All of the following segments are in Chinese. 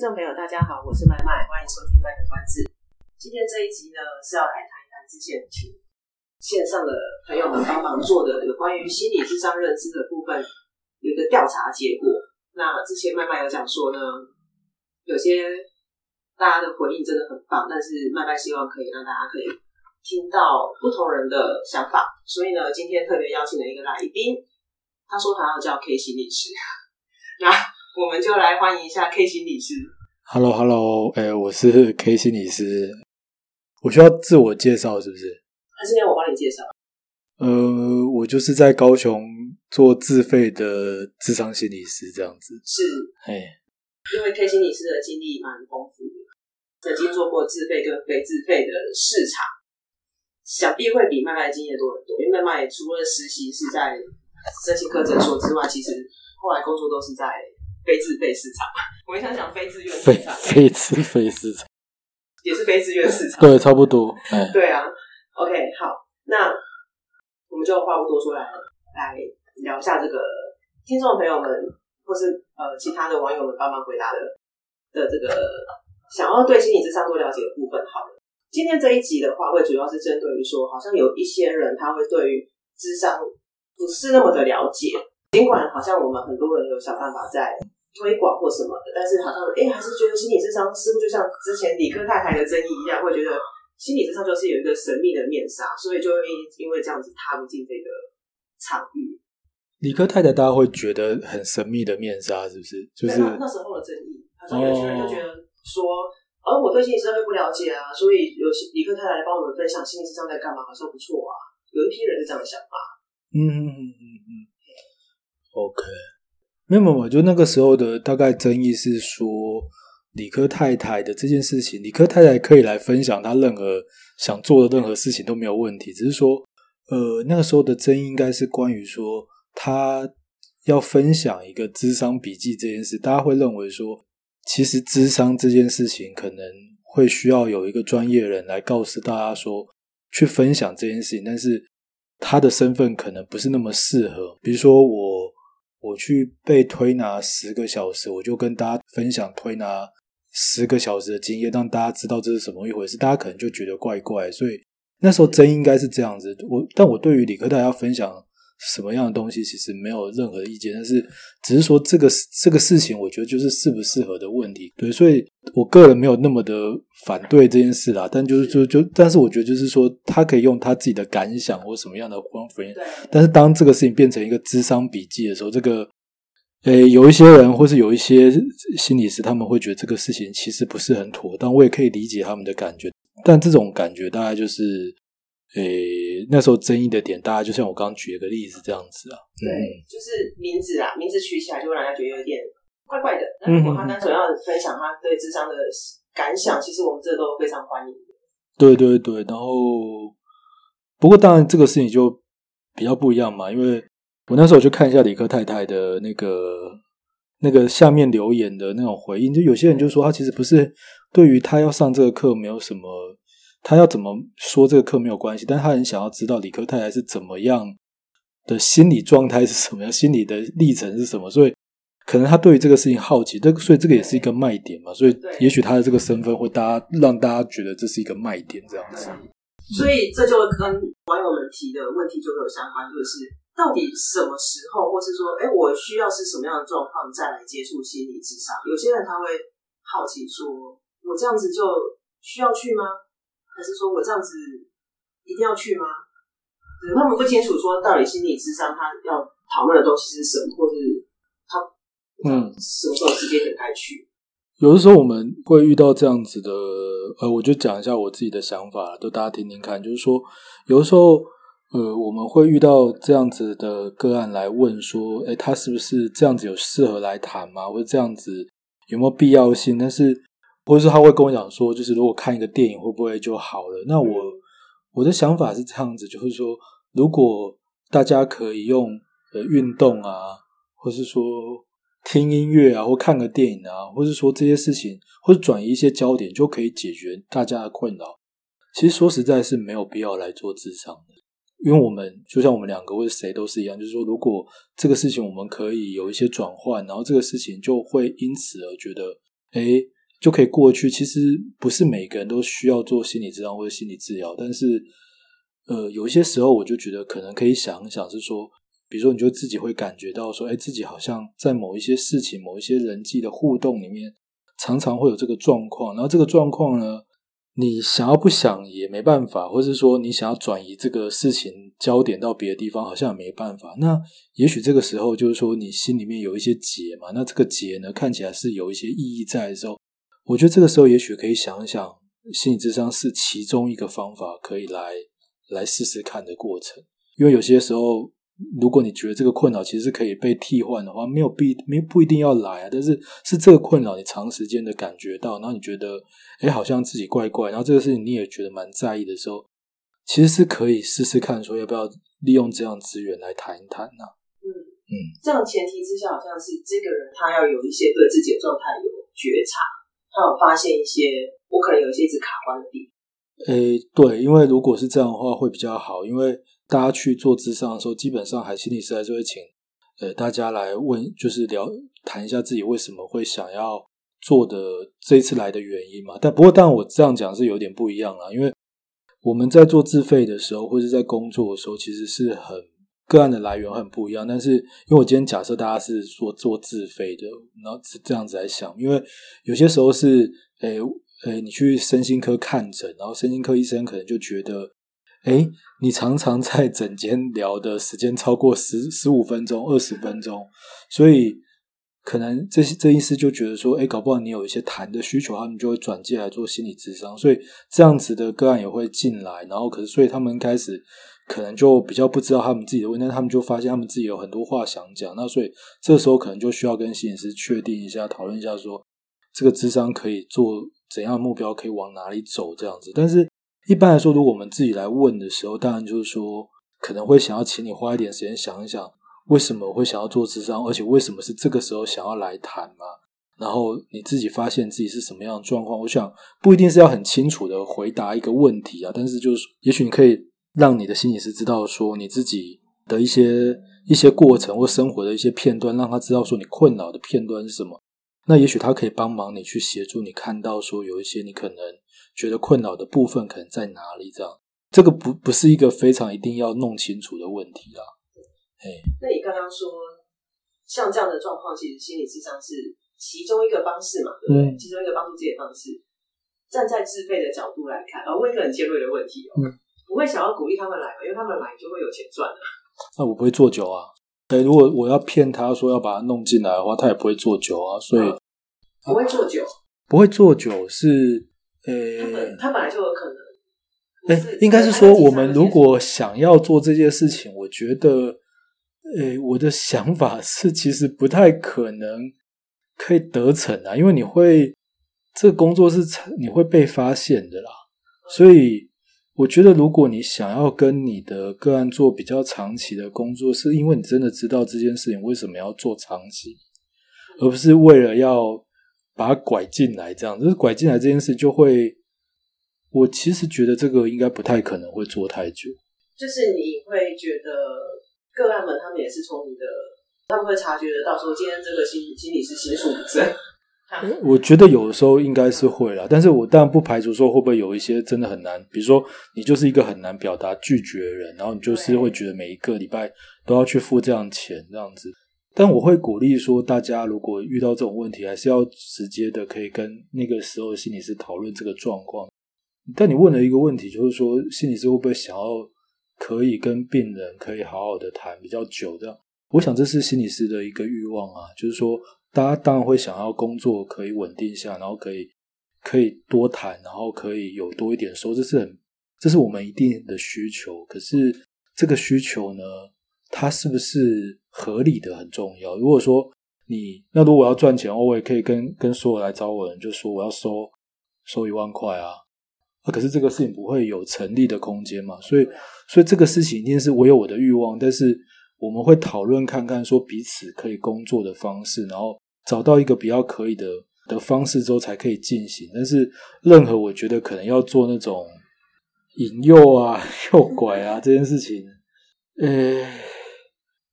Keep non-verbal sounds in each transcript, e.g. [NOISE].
众朋友，大家好，我是麦麦，欢迎收听麦的关子。今天这一集呢，是要来谈一谈之前请线上的朋友们帮忙做的有关于心理智商认知的部分，有一个调查结果。那之前麦麦有讲说呢，有些大家的回应真的很棒，但是麦麦希望可以让大家可以听到不同人的想法，所以呢，今天特别邀请了一个来宾，他说他要叫 K 心理师，那。[LAUGHS] 我们就来欢迎一下 K 心理师。Hello，Hello，哎、欸，我是 K 心理师。我需要自我介绍是不是？还是要我帮你介绍？呃，我就是在高雄做自费的智商心理师这样子。是，哎，因为 K 心理师的经历蛮丰富的，曾经做过自费跟非自费的市场，想必会比麦麦经验多很多。因为麦麦除了实习是在身心科诊所之外，其实后来工作都是在。非自费市场，我们想讲非自愿市场，非自费市场也是非自愿市场，对，差不多。哎，对啊，OK，好，那我们就话不多说来，来聊一下这个听众朋友们或是呃其他的网友们帮忙回答的的这个想要对心理智商多了解的部分。好了，今天这一集的话，会主要是针对于说，好像有一些人他会对于智商不是那么的了解。尽管好像我们很多人有想办法在推广或什么的，但是好像哎、欸，还是觉得心理智商是不是就像之前理科太太的争议一样，会觉得心理智商就是有一个神秘的面纱，所以就会因为这样子踏不进这个场域。理科太太大家会觉得很神秘的面纱，是不是？就是那，那时候的争议，好像有些人就觉得说，而、哦、我对心理智商就不了解啊，所以有理科太太来帮我们分享心理智商在干嘛，好像不错啊。有一批人是这样想法。嗯嗯嗯嗯嗯。OK，没有没有，就那个时候的大概争议是说，理科太太的这件事情，理科太太可以来分享她任何想做的任何事情都没有问题，只是说，呃，那个时候的争议应该是关于说，她要分享一个智商笔记这件事，大家会认为说，其实智商这件事情可能会需要有一个专业人来告诉大家说，去分享这件事情，但是他的身份可能不是那么适合，比如说我。我去被推拿十个小时，我就跟大家分享推拿十个小时的经验，让大家知道这是什么一回事。大家可能就觉得怪怪，所以那时候真应该是这样子。我但我对于理科大家分享什么样的东西，其实没有任何意见，但是只是说这个这个事情，我觉得就是适不适合的问题。对，所以我个人没有那么的反对这件事啦。但就是就就，但是我觉得就是说，他可以用他自己的感想或什么样的方法。但是当这个事情变成一个智商笔记的时候，这个诶，有一些人或是有一些心理师，他们会觉得这个事情其实不是很妥当。我也可以理解他们的感觉，但这种感觉大概就是。诶，那时候争议的点，大家就像我刚刚举了个例子这样子啊。对，嗯、就是名字啊，名字取起来就会让人家觉得有点怪怪的。那如果他单纯要分享他对智商的感想，其实我们这都非常欢迎。对对对，然后不过当然这个事情就比较不一样嘛，因为我那时候去看一下理科太太的那个那个下面留言的那种回应，就有些人就说他其实不是对于他要上这个课没有什么。他要怎么说这个课没有关系，但他很想要知道理科太太是怎么样的心理状态是什么样，心理的历程是什么，所以可能他对于这个事情好奇，这个所以这个也是一个卖点嘛，所以也许他的这个身份会大家让大家觉得这是一个卖点这样子。所以这就跟网友们提的问题就会有相关，就是到底什么时候，或是说，哎，我需要是什么样的状况再来接触心理咨商？有些人他会好奇说，我这样子就需要去吗？还是说我这样子一定要去吗？他们不清楚说到底心理智商他要讨论的东西是什么，或是他嗯什么时候直接点开去？有的时候我们会遇到这样子的，呃，我就讲一下我自己的想法，都大家听听看。就是说，有的时候，呃，我们会遇到这样子的个案来问说，诶，他是不是这样子有适合来谈吗？或者这样子有没有必要性，但是或者是他会跟我讲说，就是如果看一个电影会不会就好了？那我我的想法是这样子，就是说，如果大家可以用呃运动啊，或是说听音乐啊，或看个电影啊，或是说这些事情，或者转移一些焦点，就可以解决大家的困扰。其实说实在是没有必要来做智商的。因为我们就像我们两个或者谁都是一样，就是说，如果这个事情我们可以有一些转换，然后这个事情就会因此而觉得，诶，就可以过去。其实不是每个人都需要做心理治疗或者心理治疗，但是，呃，有一些时候我就觉得可能可以想一想，是说，比如说，你就自己会感觉到说，诶，自己好像在某一些事情、某一些人际的互动里面，常常会有这个状况，然后这个状况呢，你想要不想也没办法，或是说你想要转移这个事情焦点到别的地方，好像也没办法。那也许这个时候就是说你心里面有一些结嘛，那这个结呢，看起来是有一些意义在的时候，我觉得这个时候也许可以想一想，心理智商是其中一个方法，可以来来试试看的过程，因为有些时候。如果你觉得这个困扰其实是可以被替换的话，没有必没不一定要来啊。但是是这个困扰你长时间的感觉到，然后你觉得哎，好像自己怪怪，然后这个事情你也觉得蛮在意的时候，其实是可以试试看，说要不要利用这样资源来谈一谈呢？嗯嗯，这样前提之下，好像是这个人他要有一些对自己的状态有觉察，他有发现一些我可能有一些一直卡关的地方。哎，对，因为如果是这样的话会比较好，因为。大家去做咨商的时候，基本上还心理师还是会请，呃，大家来问，就是聊谈一下自己为什么会想要做的这一次来的原因嘛。但不过，当然我这样讲是有点不一样啦，因为我们在做自费的时候，或者在工作的时候，其实是很个案的来源很不一样。但是，因为我今天假设大家是说做自费的，然后是这样子来想，因为有些时候是，诶诶，你去身心科看诊，然后身心科医生可能就觉得。哎，你常常在诊间聊的时间超过十十五分钟、二十分钟，所以可能这些这医师就觉得说，哎，搞不好你有一些谈的需求，他们就会转介来做心理咨商，所以这样子的个案也会进来，然后可是所以他们开始可能就比较不知道他们自己的问题，但他们就发现他们自己有很多话想讲，那所以这时候可能就需要跟心理师确定一下，讨论一下说这个智商可以做怎样的目标，可以往哪里走这样子，但是。一般来说，如果我们自己来问的时候，当然就是说，可能会想要请你花一点时间想一想，为什么会想要做智商，而且为什么是这个时候想要来谈嘛？然后你自己发现自己是什么样的状况，我想不一定是要很清楚的回答一个问题啊，但是就是也许你可以让你的心理师知道说你自己的一些一些过程或生活的一些片段，让他知道说你困扰的片段是什么。那也许他可以帮忙你去协助你看到说有一些你可能。觉得困扰的部分可能在哪里？这样，这个不不是一个非常一定要弄清楚的问题啦。哎，那你刚刚说像这样的状况，其实心理智商是其中一个方式嘛？对不对？嗯、其中一个帮助自己的方式。站在自费的角度来看，然后问一个很尖锐的问题哦，嗯、不会想要鼓励他们来嘛？因为他们来就会有钱赚了。那我不会做酒啊。哎，如果我要骗他说要把他弄进来的话，他也不会做酒啊。所以、嗯、不会做酒，不会做酒是。呃，他本来就有可能。哎，应该是说，我们如果想要做这件事情，我觉得，哎，我的想法是，其实不太可能可以得逞啊，因为你会，这个工作是你会被发现的啦。所以，我觉得，如果你想要跟你的个案做比较长期的工作，是因为你真的知道这件事情为什么要做长期，而不是为了要。把它拐进来，这样就是拐进来这件事就会，我其实觉得这个应该不太可能会做太久。就是你会觉得个案们他们也是聪明的，他们会察觉得到说今天这个心心理是心术不正。我觉得有的时候应该是会啦，但是我当然不排除说会不会有一些真的很难，比如说你就是一个很难表达拒绝的人，然后你就是会觉得每一个礼拜都要去付这样钱这样子。但我会鼓励说，大家如果遇到这种问题，还是要直接的可以跟那个时候的心理师讨论这个状况。但你问了一个问题，就是说心理师会不会想要可以跟病人可以好好的谈比较久这样？我想这是心理师的一个欲望啊，就是说大家当然会想要工作可以稳定下，然后可以可以多谈，然后可以有多一点收，这是很这是我们一定的需求。可是这个需求呢，它是不是？合理的很重要。如果说你那如果要赚钱，我也可以跟跟所有来找我的人就说我要收收一万块啊。啊，可是这个事情不会有成立的空间嘛，所以所以这个事情一定是我有我的欲望，但是我们会讨论看看说彼此可以工作的方式，然后找到一个比较可以的的方式之后才可以进行。但是任何我觉得可能要做那种引诱啊、[LAUGHS] 诱拐啊这件事情，呃，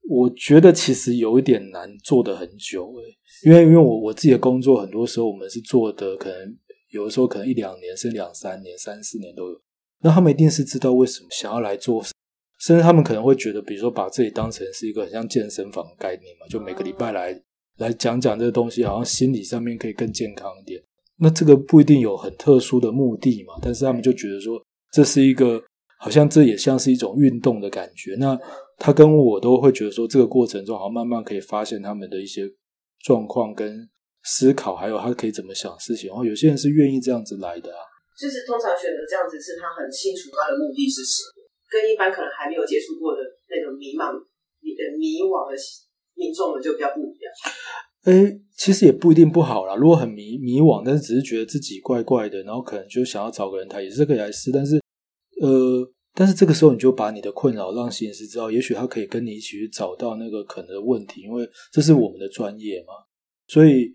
我觉得其实有一点难做的很久诶，因为因为我我自己的工作很多时候我们是做的可能。有的时候可能一两年，甚至两三年、三四年都有。那他们一定是知道为什么想要来做，甚至他们可能会觉得，比如说把自己当成是一个很像健身房的概念嘛，就每个礼拜来来讲讲这个东西，好像心理上面可以更健康一点。那这个不一定有很特殊的目的嘛，但是他们就觉得说这是一个好像这也像是一种运动的感觉。那他跟我都会觉得说，这个过程中好像慢慢可以发现他们的一些状况跟。思考，还有他可以怎么想事情，然后有些人是愿意这样子来的啊。就是通常选择这样子，是他很清楚他的目的是什么，跟一般可能还没有接触过的那种迷茫、迷迷惘的民众们就比较不一样。诶，其实也不一定不好啦。如果很迷迷惘，但是只是觉得自己怪怪的，然后可能就想要找个人谈，也是可以来试。但是，呃，但是这个时候你就把你的困扰让心理师知道，也许他可以跟你一起去找到那个可能的问题，因为这是我们的专业嘛，所以。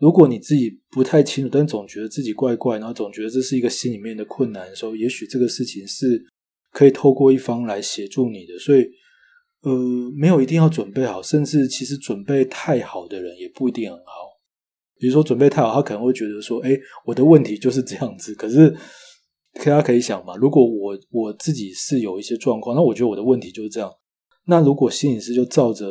如果你自己不太清楚，但总觉得自己怪怪，然后总觉得这是一个心里面的困难的时候，也许这个事情是可以透过一方来协助你的。所以，呃，没有一定要准备好，甚至其实准备太好的人也不一定很好。比如说准备太好，他可能会觉得说：“诶，我的问题就是这样子。”可是，大家可以想嘛，如果我我自己是有一些状况，那我觉得我的问题就是这样。那如果心理师就照着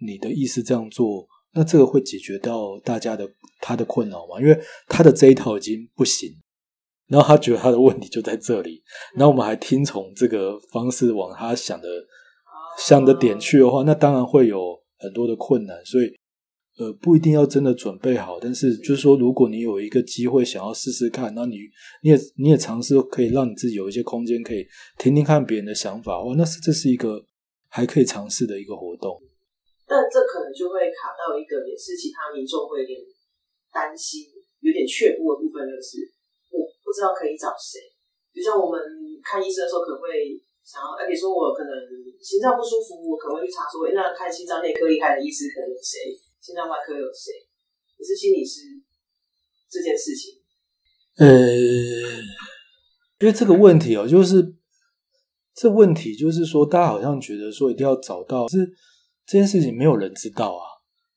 你的意思这样做。那这个会解决到大家的他的困扰吗？因为他的这一套已经不行，然后他觉得他的问题就在这里，然后我们还听从这个方式往他想的想的点去的话，那当然会有很多的困难。所以，呃，不一定要真的准备好，但是就是说，如果你有一个机会想要试试看，那你你也你也尝试可以让你自己有一些空间，可以听听看别人的想法，哇，那是这是一个还可以尝试的一个活动。但这可能就会卡到一个，也是其他民众会有点担心、有点却步的部分，就是我不知道可以找谁。就像我们看医生的时候，可能会想要，哎，比如说我可能心脏不舒服，我可能会去查说，哎，那看心脏内科厉害的医师可能有谁？心脏外科有谁？可是心理师这件事情，呃，因为这个问题哦，就是这问题就是说，大家好像觉得说一定要找到是。这件事情没有人知道啊。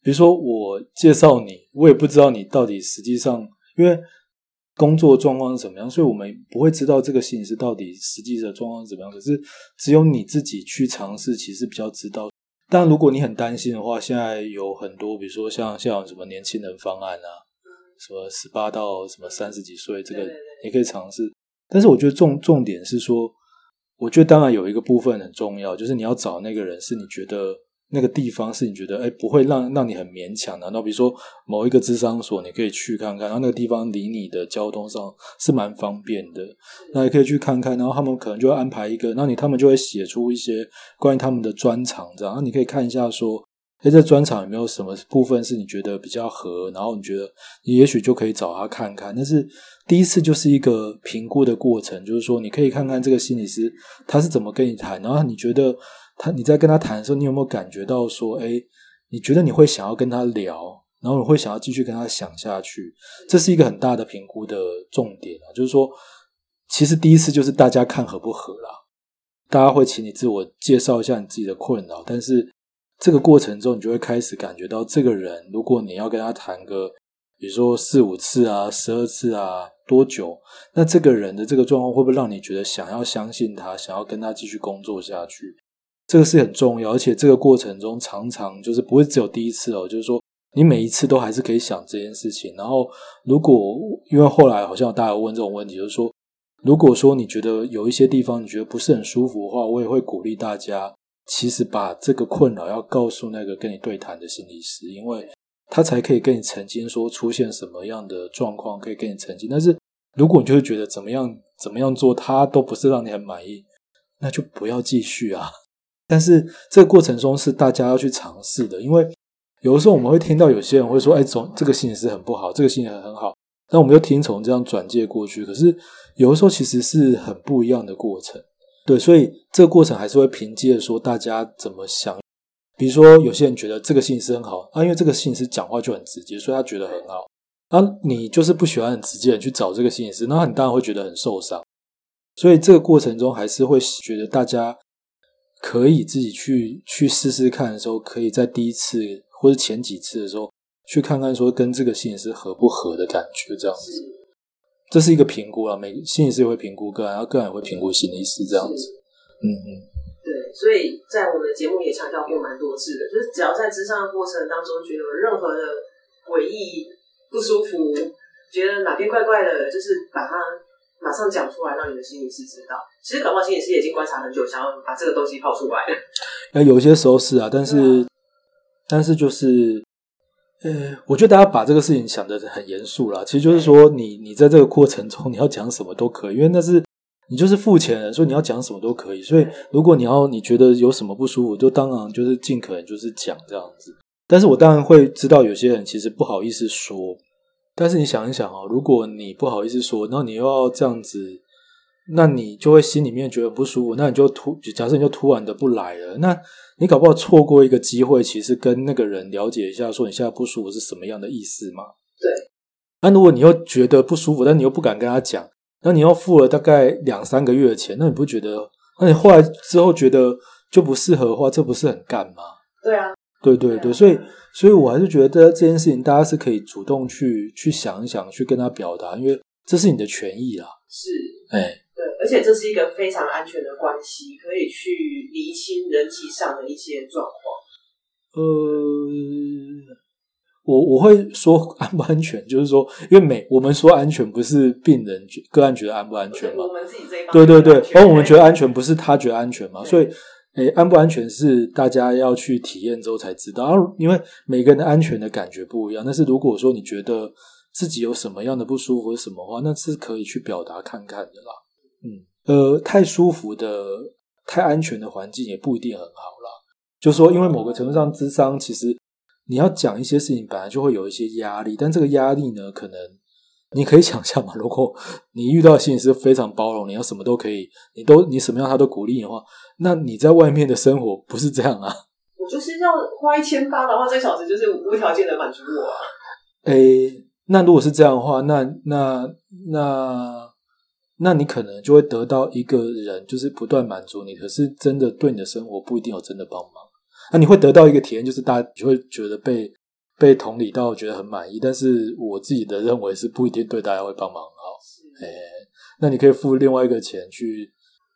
比如说，我介绍你，我也不知道你到底实际上，因为工作状况是怎么样，所以我们不会知道这个心理师到底实际的状况是怎么样。可是，只有你自己去尝试，其实比较知道。但如果你很担心的话，现在有很多，比如说像像什么年轻人方案啊，什么十八到什么三十几岁，这个你可以尝试。但是，我觉得重重点是说，我觉得当然有一个部分很重要，就是你要找那个人是你觉得。那个地方是你觉得哎，不会让让你很勉强的，然后比如说某一个智商所，你可以去看看，然后那个地方离你的交通上是蛮方便的，那也可以去看看，然后他们可能就会安排一个，然后你他们就会写出一些关于他们的专长，这样，然后你可以看一下说，哎，这专场有没有什么部分是你觉得比较合，然后你觉得你也许就可以找他看看。但是第一次就是一个评估的过程，就是说你可以看看这个心理师他是怎么跟你谈，然后你觉得。他，你在跟他谈的时候，你有没有感觉到说，哎，你觉得你会想要跟他聊，然后你会想要继续跟他想下去？这是一个很大的评估的重点啊，就是说，其实第一次就是大家看合不合啦，大家会请你自我介绍一下你自己的困扰，但是这个过程中，你就会开始感觉到这个人，如果你要跟他谈个，比如说四五次啊、十二次啊，多久？那这个人的这个状况会不会让你觉得想要相信他，想要跟他继续工作下去？这个是很重要，而且这个过程中常常就是不会只有第一次哦，就是说你每一次都还是可以想这件事情。然后，如果因为后来好像大家有问这种问题，就是说，如果说你觉得有一些地方你觉得不是很舒服的话，我也会鼓励大家，其实把这个困扰要告诉那个跟你对谈的心理师，因为他才可以跟你澄清说出现什么样的状况，可以跟你澄清。但是如果你就是觉得怎么样怎么样做，他都不是让你很满意，那就不要继续啊。但是这个过程中是大家要去尝试的，因为有的时候我们会听到有些人会说：“哎，总这个心理师很不好，这个心理师很好。”那我们就听从这样转介过去。可是有的时候其实是很不一样的过程。对，所以这个过程还是会凭借说大家怎么想。比如说，有些人觉得这个心理师很好啊，因为这个心理师讲话就很直接，所以他觉得很好。啊，你就是不喜欢很直接的去找这个心理师，那你当然会觉得很受伤。所以这个过程中还是会觉得大家可以自己去去试试看的时候，可以在第一次或者前几次的时候去看看说跟这个心理师合不合的感觉，这样子。这是一个评估啊，每个心理师也会评估个案，然后个案也会评估心理师这样子。嗯嗯。对，所以在我们的节目也强调过蛮多次的，就是只要在咨商的过程当中觉得有任何的诡异、不舒服，觉得哪边怪怪的，就是把它。马上讲出来，让你的心理师知道。其实搞不好心理师已经观察很久，想要把这个东西抛出来。[LAUGHS] 呃，有些时候是啊，但是，啊、但是就是，呃，我觉得大家把这个事情想的很严肃啦。其实就是说你，你你在这个过程中，你要讲什么都可以，因为那是你就是付钱的，所以你要讲什么都可以。所以，如果你要你觉得有什么不舒服，就当然就是尽可能就是讲这样子。但是我当然会知道，有些人其实不好意思说。但是你想一想啊，如果你不好意思说，然后你又要这样子，那你就会心里面觉得不舒服。那你就突假设你就突然的不来了，那你搞不好错过一个机会，其实跟那个人了解一下，说你现在不舒服是什么样的意思嘛？对。那如果你又觉得不舒服，但你又不敢跟他讲，那你又付了大概两三个月的钱，那你不觉得？那你后来之后觉得就不适合的话，这不是很干吗？对啊。对对对，所以所以我还是觉得这件事情大家是可以主动去去想一想，去跟他表达，因为这是你的权益啊。是，哎，对，而且这是一个非常安全的关系，可以去厘清人际上的一些状况。呃，我我会说 [LAUGHS] 安不安全，就是说，因为每我们说安全，不是病人个案觉得安不安全嘛？我们自己这一方对对对，而我们觉得安全，不是他觉得安全嘛？所以。诶，安不安全是大家要去体验之后才知道，因为每个人的安全的感觉不一样。但是如果说你觉得自己有什么样的不舒服什么话，那是可以去表达看看的啦。嗯，呃，太舒服的、太安全的环境也不一定很好啦。就说，因为某个程度上，智商其实你要讲一些事情，本来就会有一些压力，但这个压力呢，可能。你可以想象嘛，如果你遇到的心理师非常包容，你要什么都可以，你都你什么样他都鼓励你的话，那你在外面的生活不是这样啊？[LAUGHS] 我就是要花一千八的话，这小时就是无条件的满足我啊。诶，那如果是这样的话，那那那那你可能就会得到一个人，就是不断满足你，可是真的对你的生活不一定有真的帮忙。那你会得到一个体验，就是大家就会觉得被。被同理到觉得很满意，但是我自己的认为是不一定对大家会帮忙好。哎、欸，那你可以付另外一个钱去，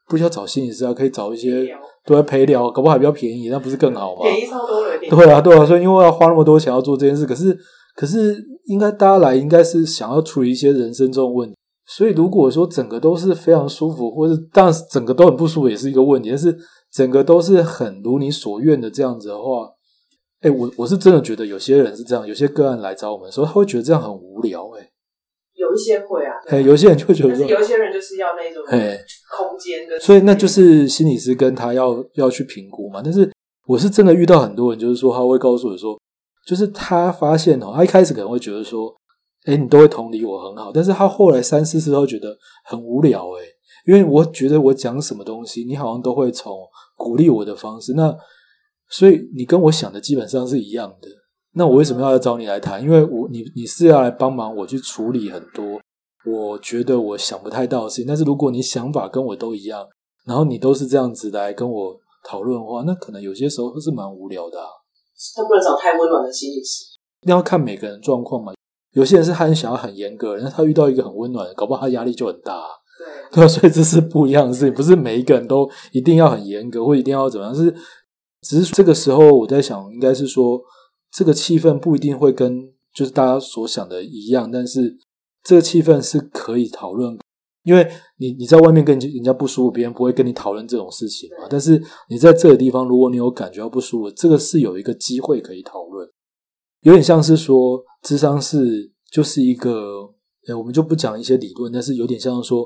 不需要找心理师啊，可以找一些对陪聊，搞不好还比较便宜，那不是更好吗？便宜超多了，对啊，对啊，所以因为要花那么多钱要做这件事，可是可是应该大家来应该是想要处理一些人生中的问题，所以如果说整个都是非常舒服，或者当然整个都很不舒服也是一个问题，但是整个都是很如你所愿的这样子的话。哎、欸，我我是真的觉得有些人是这样，有些个案来找我们的时候，他会觉得这样很无聊、欸。哎，有一些会啊，哎，有些人就会觉得说，有一些人就是要那种空间跟，所以那就是心理师跟他要要去评估嘛。但是我是真的遇到很多人，就是说他会告诉我说，就是他发现哦，他一开始可能会觉得说，哎、欸，你都会同理我很好，但是他后来三四次都觉得很无聊、欸，哎，因为我觉得我讲什么东西，你好像都会从鼓励我的方式那。所以你跟我想的基本上是一样的，那我为什么要找你来谈？因为我你你是要来帮忙我去处理很多我觉得我想不太到的事情。但是如果你想法跟我都一样，然后你都是这样子来跟我讨论的话，那可能有些时候是蛮无聊的啊。他不能找太温暖的心理师，你要看每个人状况嘛。有些人是很想要很严格，然后他遇到一个很温暖的，搞不好他压力就很大啊。对对，所以这是不一样的事情，不是每一个人都一定要很严格，或一定要怎么样是。只是这个时候，我在想，应该是说，这个气氛不一定会跟就是大家所想的一样，但是这个气氛是可以讨论，因为你你在外面跟人家不舒服，别人不会跟你讨论这种事情嘛。但是你在这个地方，如果你有感觉到不舒服，这个是有一个机会可以讨论，有点像是说，智商室就是一个，哎，我们就不讲一些理论，但是有点像说，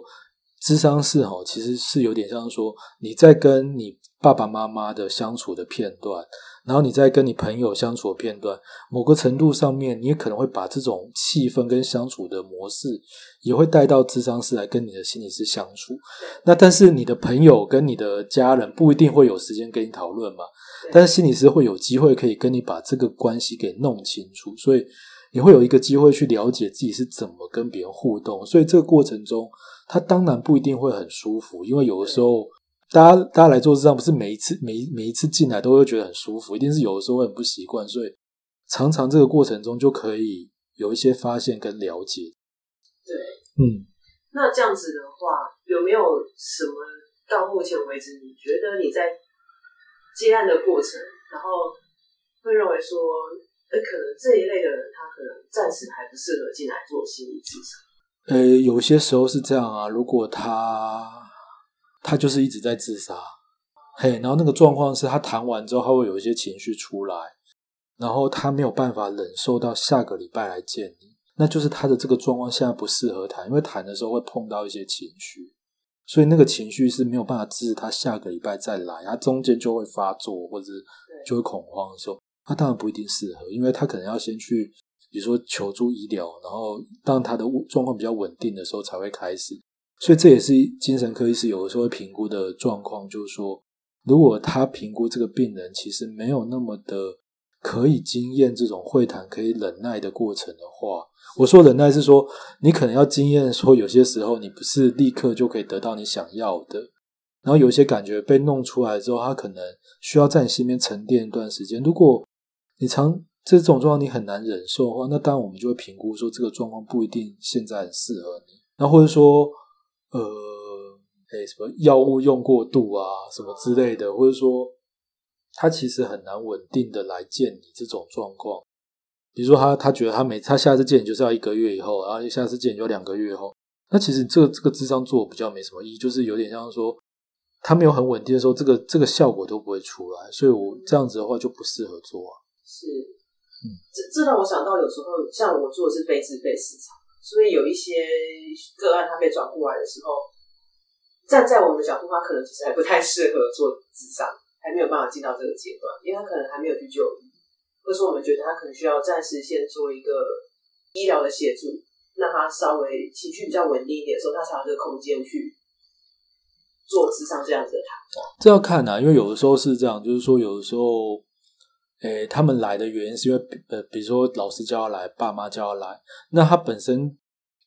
智商室哈，其实是有点像说你在跟你。爸爸妈妈的相处的片段，然后你在跟你朋友相处的片段，某个程度上面，你也可能会把这种气氛跟相处的模式，也会带到智商室来跟你的心理师相处。那但是你的朋友跟你的家人不一定会有时间跟你讨论嘛，但是心理师会有机会可以跟你把这个关系给弄清楚，所以你会有一个机会去了解自己是怎么跟别人互动。所以这个过程中，他当然不一定会很舒服，因为有的时候。大家，大家来做智商，不是每一次、每一每一次进来都会觉得很舒服，一定是有的时候会很不习惯，所以常常这个过程中就可以有一些发现跟了解。对，嗯，那这样子的话，有没有什么到目前为止，你觉得你在接案的过程，然后会认为说，呃，可能这一类的人，他可能暂时还不适合进来做心理咨商？呃，有些时候是这样啊，如果他。他就是一直在自杀，嘿，然后那个状况是他谈完之后，他会有一些情绪出来，然后他没有办法忍受到下个礼拜来见你，那就是他的这个状况现在不适合谈，因为谈的时候会碰到一些情绪，所以那个情绪是没有办法支持他下个礼拜再来，他中间就会发作或者就会恐慌的时候，他当然不一定适合，因为他可能要先去，比如说求助医疗，然后当他的状况比较稳定的时候才会开始。所以这也是精神科医师有的时候会评估的状况，就是说，如果他评估这个病人其实没有那么的可以经验这种会谈、可以忍耐的过程的话，我说忍耐是说，你可能要经验说，有些时候你不是立刻就可以得到你想要的，然后有些感觉被弄出来之后，他可能需要在你心里面沉淀一段时间。如果你常这种状况你很难忍受的话，那当然我们就会评估说，这个状况不一定现在很适合你，那或者说。呃，诶，什么药物用过度啊，什么之类的，或者说他其实很难稳定的来见你这种状况。比如说他他觉得他每他下次见你就是要一个月以后，然后下次见你就两个月以后。那其实这个这个智商做比较没什么意义，就是有点像说他没有很稳定的时候，这个这个效果都不会出来。所以我这样子的话就不适合做啊。是，嗯，这这让我想到有时候像我做的是非自费市场。所以有一些个案，他被转过来的时候，站在我们的角度，他可能其实还不太适合做智商，还没有办法进到这个阶段，因为他可能还没有去就医，或是我们觉得他可能需要暂时先做一个医疗的协助，让他稍微情绪比较稳定一点的时候，他才有这个空间去做智商这样子的谈话。这要看啊，因为有的时候是这样，就是说有的时候。诶，他们来的原因是因为，呃，比如说老师叫他来，爸妈叫他来，那他本身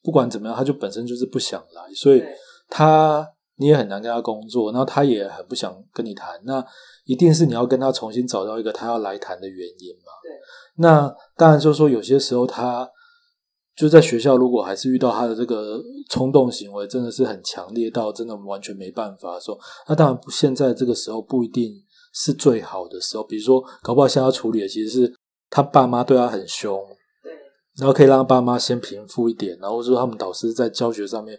不管怎么样，他就本身就是不想来，所以他你也很难跟他工作，然后他也很不想跟你谈，那一定是你要跟他重新找到一个他要来谈的原因嘛。对，那当然就是说有些时候他就在学校，如果还是遇到他的这个冲动行为，真的是很强烈到真的完全没办法的时候，那当然不，现在这个时候不一定。是最好的时候，比如说，搞不好现在要处理的其实是他爸妈对他很凶，对，然后可以让爸妈先平复一点，然后说他们导师在教学上面，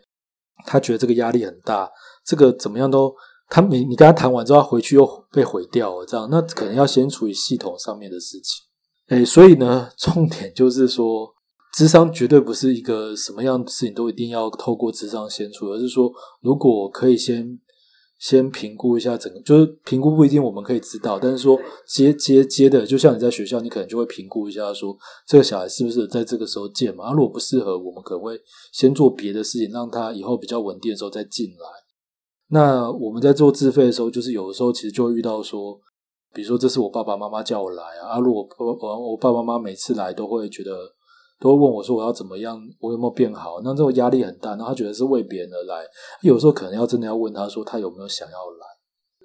他觉得这个压力很大，这个怎么样都，他你你跟他谈完之后，他回去又被毁掉了，这样，那可能要先处理系统上面的事情，诶，所以呢，重点就是说，智商绝对不是一个什么样的事情都一定要透过智商先处，而是说，如果可以先。先评估一下整个，就是评估不一定我们可以知道，但是说接接接的，就像你在学校，你可能就会评估一下说，这个小孩是不是在这个时候见嘛？啊，如果不适合，我们可能会先做别的事情，让他以后比较稳定的时候再进来。那我们在做自费的时候，就是有的时候其实就会遇到说，比如说这是我爸爸妈妈叫我来啊，啊，如果我我爸爸妈妈每次来都会觉得。都会问我说我要怎么样，我有没有变好？那这种压力很大，然后他觉得是为别人而来。有时候可能要真的要问他说他有没有想要来，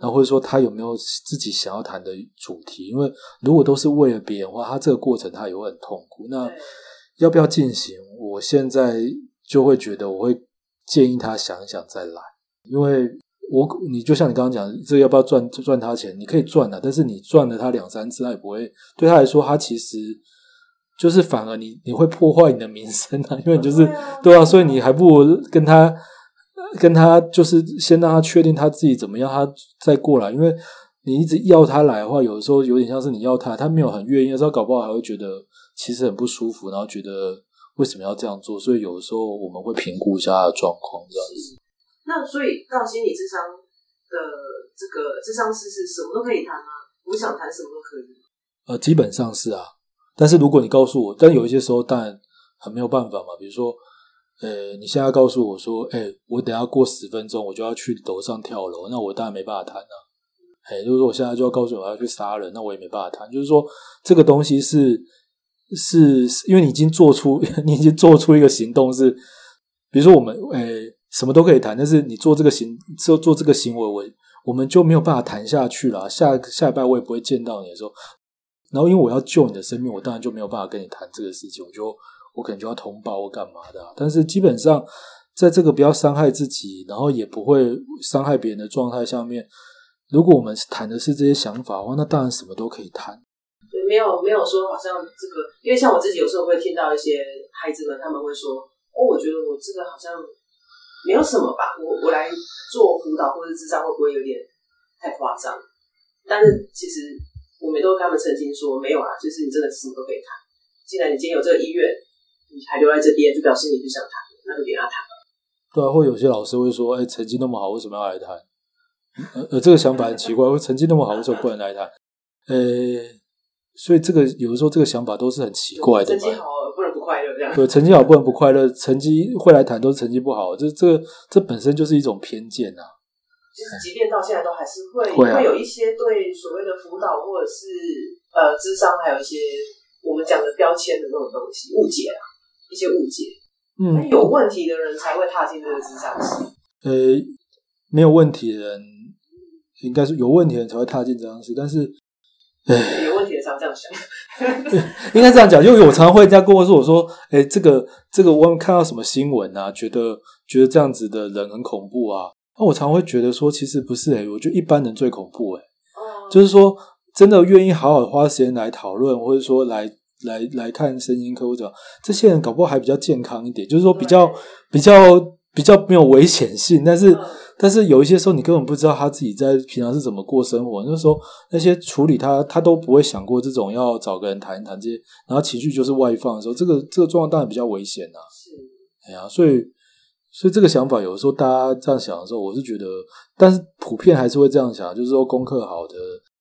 然后或者说他有没有自己想要谈的主题。因为如果都是为了别人的话，他这个过程他也会很痛苦。那要不要进行？我现在就会觉得我会建议他想一想再来，因为我你就像你刚刚讲，这个要不要赚赚他钱？你可以赚的，但是你赚了他两三次，他也不会对他来说，他其实。就是反而你你会破坏你的名声啊，因为你就是对啊，所以你还不如跟他跟他就是先让他确定他自己怎么样，他再过来。因为你一直要他来的话，有的时候有点像是你要他，他没有很愿意，有时候搞不好还会觉得其实很不舒服，然后觉得为什么要这样做。所以有的时候我们会评估一下他的状况，这样子。那所以到心理智商的这个智商师是什么都可以谈吗？我想谈什么都可以。呃，基本上是啊。但是如果你告诉我，但有一些时候当然很没有办法嘛。比如说，呃，你现在告诉我说，哎，我等下过十分钟我就要去楼上跳楼，那我当然没办法谈啊。哎，就是说我现在就要告诉我要去杀人，那我也没办法谈。就是说这个东西是是，因为你已经做出，[LAUGHS] 你已经做出一个行动是，比如说我们，哎，什么都可以谈，但是你做这个行做做这个行为，我我们就没有办法谈下去了。下下礼拜我也不会见到你的时候。然后，因为我要救你的生命，我当然就没有办法跟你谈这个事情。我就我可能就要通报或干嘛的。但是基本上，在这个不要伤害自己，然后也不会伤害别人的状态下面，如果我们谈的是这些想法的话，那当然什么都可以谈。对，没有没有说好像这个，因为像我自己有时候会听到一些孩子们，他们会说：“哦，我觉得我这个好像没有什么吧，我我来做辅导或者智商会不会有点太夸张？”但是其实。我们都跟他们澄清说，没有啊，就是你真的什么都可以谈。既然你今天有这个意愿，你还留在这边，就表示你是想谈，那就给他谈了。对啊，或有些老师会说，哎，成绩那么好，为什么要来谈？呃呃，这个想法很奇怪，成绩那么好，为什么不能来谈？呃，所以这个有的时候这个想法都是很奇怪的。成绩好不能不快乐，这样。对，成绩好不能不快乐，成绩会来谈都是成绩不好，这这这本身就是一种偏见啊。即便到现在，都还是会会、有一些对所谓的辅导或者是呃智商，还有一些我们讲的标签的那种东西误解啊，一些误解。嗯，有问题的人才会踏进这个智商室。呃，没有问题的人，应该是有问题的人才会踏进咨商室。但是，呃，有问题的常这样想。[LAUGHS] 应该这样讲，因为我常常会人家跟我说，我说，哎，这个这个，我们看到什么新闻啊？觉得觉得这样子的人很恐怖啊。那我常会觉得说，其实不是诶、欸，我觉得一般人最恐怖诶、欸，就是说真的愿意好好花时间来讨论，或者说来来来看身心科或者这些人，搞不好还比较健康一点，就是说比较比较比较没有危险性。但是但是有一些时候，你根本不知道他自己在平常是怎么过生活。那时候那些处理他，他都不会想过这种要找个人谈一谈这些，然后情绪就是外放的时候，这个这个状况当然比较危险呐。是，哎呀，所以。所以这个想法，有的时候大家这样想的时候，我是觉得，但是普遍还是会这样想，就是说功课好的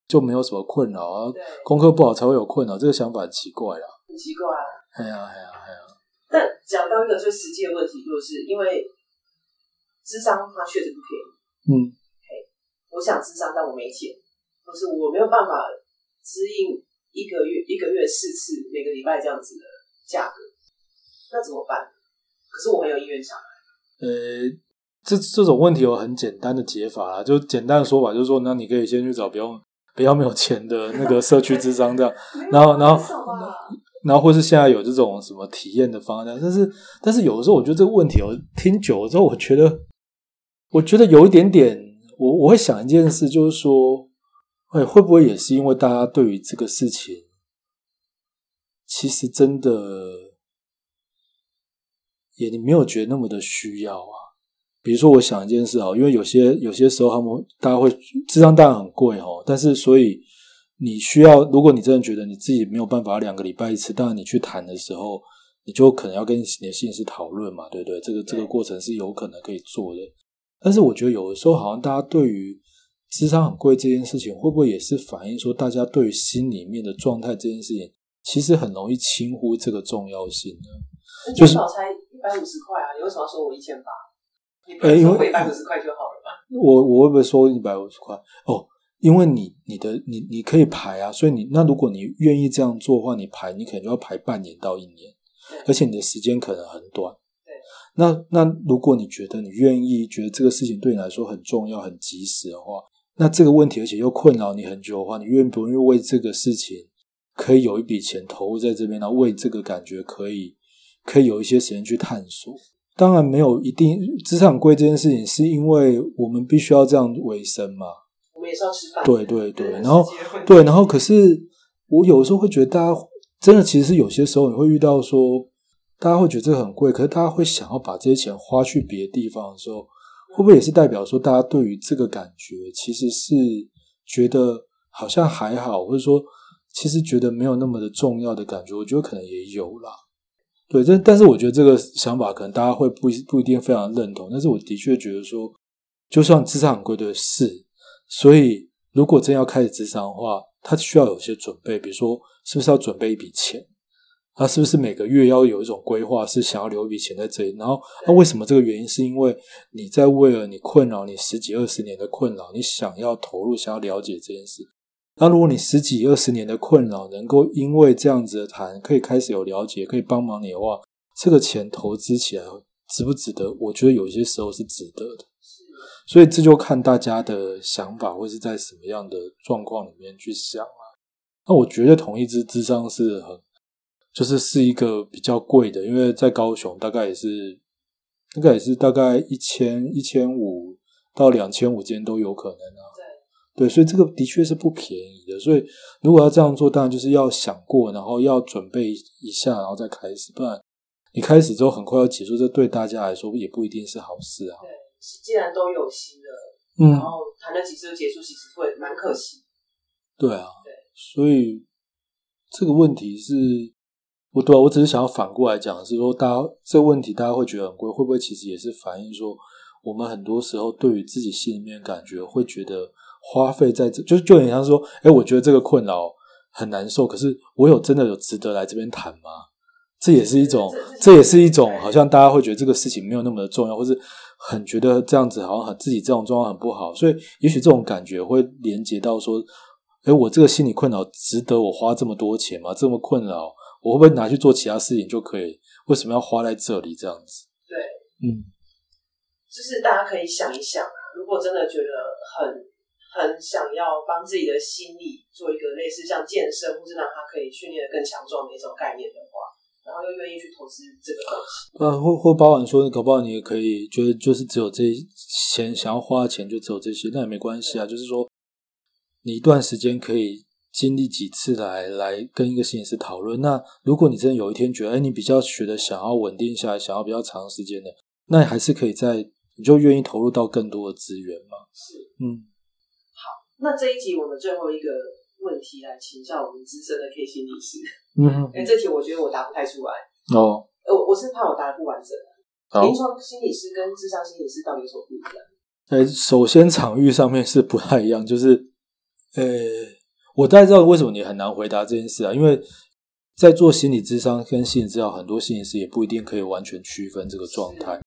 就没有什么困扰啊，功课不好才会有困扰，这个想法很奇怪啊。很奇怪啊。哎呀哎呀哎呀！但讲到一个最实际的问题，就是因为智商它确实不便宜。嗯。嘿，我想智商，但我没钱，可是我没有办法支应一个月一个月四次，每个礼拜这样子的价格，那怎么办？可是我没有意愿想。呃，这这种问题有很简单的解法啦，就简单的说法就是说，那你可以先去找比较比较没有钱的那个社区智商这样，然后然后然后或是现在有这种什么体验的方案，但是但是有的时候我觉得这个问题，我听久了之后，我觉得我觉得有一点点，我我会想一件事，就是说，哎会不会也是因为大家对于这个事情，其实真的。也你没有觉得那么的需要啊？比如说，我想一件事啊，因为有些有些时候他们大家会智商当然很贵哦，但是所以你需要，如果你真的觉得你自己没有办法两个礼拜一次，当然你去谈的时候，你就可能要跟你的心理师讨论嘛，对不对？这个这个过程是有可能可以做的。但是我觉得有的时候好像大家对于智商很贵这件事情，会不会也是反映说大家对于心里面的状态这件事情，其实很容易轻忽这个重要性呢？就是。一百五十块啊！你为什么要收我一千八？你不收我一百五十块就好了吧？我我会不会收一百五十块？哦，因为你你的你你可以排啊，所以你那如果你愿意这样做的话，你排你可能就要排半年到一年，而且你的时间可能很短。对，那那如果你觉得你愿意，觉得这个事情对你来说很重要、很及时的话，那这个问题而且又困扰你很久的话，你愿不愿意为这个事情可以有一笔钱投入在这边，然后为这个感觉可以。可以有一些时间去探索，当然没有一定资产贵这件事情，是因为我们必须要这样维生嘛。我们也是要吃饭。对对对，然后对，然后可是我有时候会觉得，大家真的其实是有些时候你会遇到说，大家会觉得这个很贵，可是大家会想要把这些钱花去别的地方的时候，会不会也是代表说，大家对于这个感觉其实是觉得好像还好，或者说其实觉得没有那么的重要的感觉？我觉得可能也有啦。对，但但是我觉得这个想法可能大家会不不一定非常认同，但是我的确觉得说，就算智商很贵的是，所以如果真要开始智商的话，他需要有些准备，比如说是不是要准备一笔钱？他是不是每个月要有一种规划，是想要留一笔钱在这里？然后，那为什么这个原因？是因为你在为了你困扰你十几二十年的困扰，你想要投入，想要了解这件事。那如果你十几二十年的困扰能够因为这样子的谈，可以开始有了解，可以帮忙你的话，这个钱投资起来值不值得？我觉得有些时候是值得的。所以这就看大家的想法，或是在什么样的状况里面去想啊。那我觉得同一支智商是很。就是是一个比较贵的，因为在高雄大概也是，大概也是大概一千一千五到两千五间都有可能啊。对，所以这个的确是不便宜的。所以如果要这样做，当然就是要想过，然后要准备一下，然后再开始，不然你开始之后很快要结束，这对大家来说也不一定是好事啊。对，既然都有心了，嗯，然后谈了几次就结束，其实会蛮可惜。对啊，对，所以这个问题是。不对，我只是想要反过来讲，是说大家这个问题，大家会觉得很贵，会不会其实也是反映说，我们很多时候对于自己心里面感觉会觉得花费在这，就就很像说，哎，我觉得这个困扰很难受，可是我有真的有值得来这边谈吗？这也是一种，这也是一种，好像大家会觉得这个事情没有那么的重要，或是很觉得这样子好像很自己这种状况很不好，所以也许这种感觉会连接到说，哎，我这个心理困扰值得我花这么多钱吗？这么困扰？我会不会拿去做其他事情就可以？为什么要花在这里这样子？对，嗯，就是大家可以想一想啊，如果真的觉得很很想要帮自己的心理做一个类似像健身，或是让他可以训练的更强壮的一种概念的话，然后又愿意去投资这个东西，呃，或或包含说，搞不好你也可以觉得就是只有这钱想要花钱就只有这些，那也没关系啊。就是说，你一段时间可以。经历几次来来跟一个心理师讨论，那如果你真的有一天觉得，哎，你比较觉得想要稳定下来，想要比较长时间的，那你还是可以在，你就愿意投入到更多的资源嘛？是，嗯，好，那这一集我们最后一个问题来请教我们资深的 K 心理师。嗯，哎，这题我觉得我答不太出来哦，我我是怕我答得不完整。临床心理师跟智商心理师到底有什么不一样？哎，首先场域上面是不太一样，就是，呃。我大概知道为什么你很难回答这件事啊，因为在做心理智商跟心理治疗，很多心理师也不一定可以完全区分这个状态。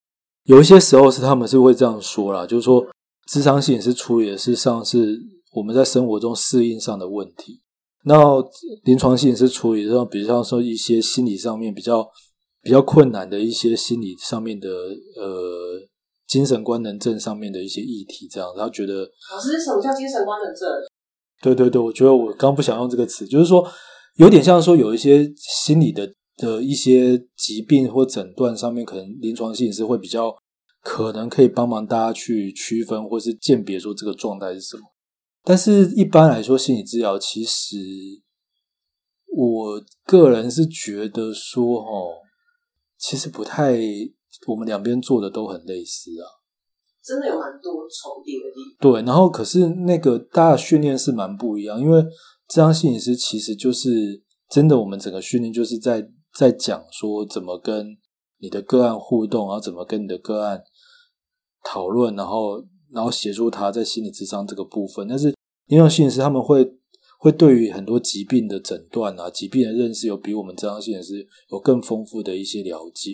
有一些时候是他们是会这样说啦，就是说，智商心理师处理的事实上是我们在生活中适应上的问题，那临床心理师处理的，比如像说一些心理上面比较比较困难的一些心理上面的呃精神官能症上面的一些议题，这样他觉得老师，什么叫精神官能症？对对对，我觉得我刚不想用这个词，就是说有点像说有一些心理的的一些疾病或诊断上面，可能临床心理师会比较可能可以帮忙大家去区分或是鉴别说这个状态是什么。但是一般来说，心理治疗其实我个人是觉得说，哦，其实不太，我们两边做的都很类似啊。真的有蛮多重叠的地方。对，然后可是那个大训练是蛮不一样，因为这张心理师其实就是真的，我们整个训练就是在在讲说怎么跟你的个案互动，然后怎么跟你的个案讨论，然后然后协助他在心理智商这个部分。但是临床心理师他们会会对于很多疾病的诊断啊、疾病的认识，有比我们咨商心理师有更丰富的一些了解。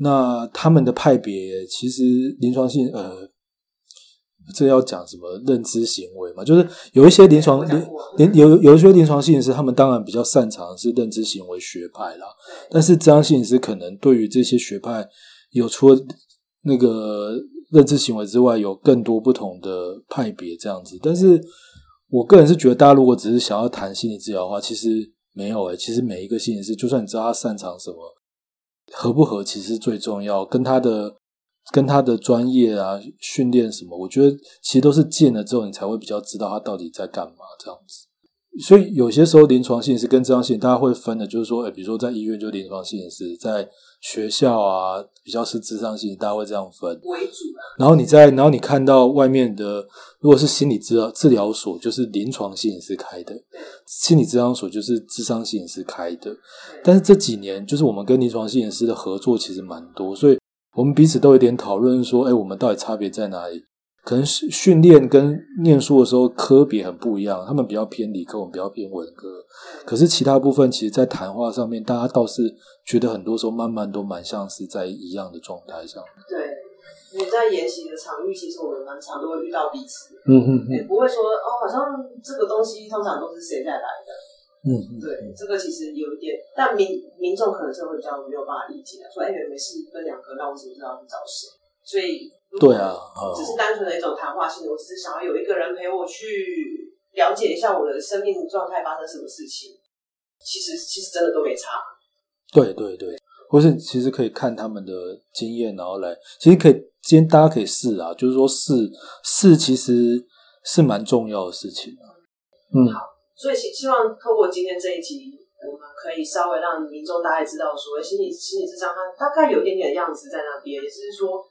那他们的派别其实临床性呃，这要讲什么认知行为嘛？就是有一些临床临有有一些临床心理师，他们当然比较擅长是认知行为学派啦。但是咨商心理师可能对于这些学派有除了那个认知行为之外，有更多不同的派别这样子。但是我个人是觉得，大家如果只是想要谈心理治疗的话，其实没有诶、其实每一个心理师，就算你知道他擅长什么。合不合其实最重要，跟他的跟他的专业啊、训练什么，我觉得其实都是见了之后，你才会比较知道他到底在干嘛这样子。所以有些时候临床心理师跟咨商心理，大家会分的，就是说，诶比如说在医院就临床心理师，在学校啊比较是智商心理，大家会这样分为主。然后你在，然后你看到外面的，如果是心理治疗治疗所，就是临床心理师开的；心理治疗所就是智商心理师开的。但是这几年，就是我们跟临床心理师的合作其实蛮多，所以我们彼此都有点讨论说，哎我们到底差别在哪里？可能是训练跟念书的时候科别很不一样，他们比较偏理科，我们比较偏文科。可是其他部分，其实，在谈话上面，大家倒是觉得很多时候慢慢都蛮像是在一样的状态上。对，你在研习的场域，其实我们蛮常都会遇到彼此。嗯哼哼，也不会说哦，好像这个东西通常都是谁在来的。嗯哼，对，这个其实有一点，但民民众可能就会比较没有办法理解，说哎，没事分两个，那我怎么知道去找谁？所以。对啊，只是单纯的一种谈话性的，我只是想要有一个人陪我去了解一下我的生命状态发生什么事情。其实，其实真的都没差。对对对，或是其实可以看他们的经验，然后来，其实可以，今天大家可以试啊，就是说试试，其实是蛮重要的事情啊。嗯，好，所以希希望透过今天这一集，我们可以稍微让民众大概知道，所谓心理心理智商，它大概有一点点的样子在那边，也就是说。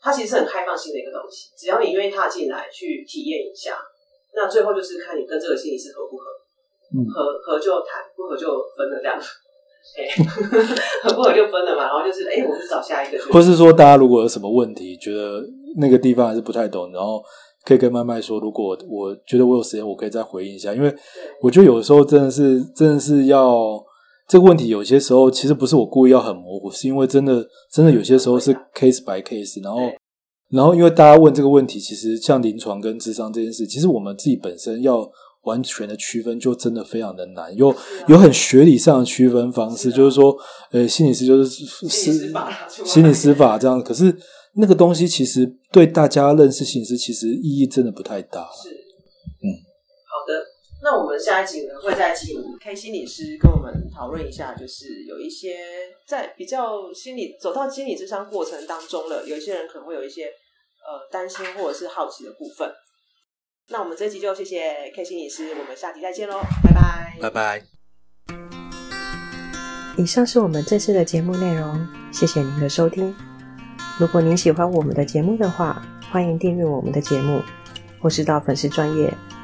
它其实是很开放性的一个东西，只要你愿意踏进来去体验一下，那最后就是看你跟这个心理师合不合，嗯，合合就谈，不合就分了这样，哎、欸，[LAUGHS] 合不合就分了嘛，然后就是哎、欸，我们找下一个，或是说大家如果有什么问题，觉得那个地方还是不太懂，然后可以跟麦麦说，如果我觉得我有时间，我可以再回应一下，因为我觉得有的时候真的是真的是要。这个问题有些时候其实不是我故意要很模糊，是因为真的真的有些时候是 case by case，然后然后因为大家问这个问题，其实像临床跟智商这件事，其实我们自己本身要完全的区分，就真的非常的难，有有很学理上的区分方式，就是说，呃，心理师就是心理师法，心理师法这样，可是那个东西其实对大家认识心理师其实意义真的不太大。那我们下一集呢，会再请 K 心理师跟我们讨论一下，就是有一些在比较心理走到心理智商过程当中了，有一些人可能会有一些呃担心或者是好奇的部分。那我们这期就谢谢 K 心理师，我们下期再见喽，拜拜，拜拜。以上是我们这次的节目内容，谢谢您的收听。如果您喜欢我们的节目的话，欢迎订阅我们的节目，或是到粉丝专业。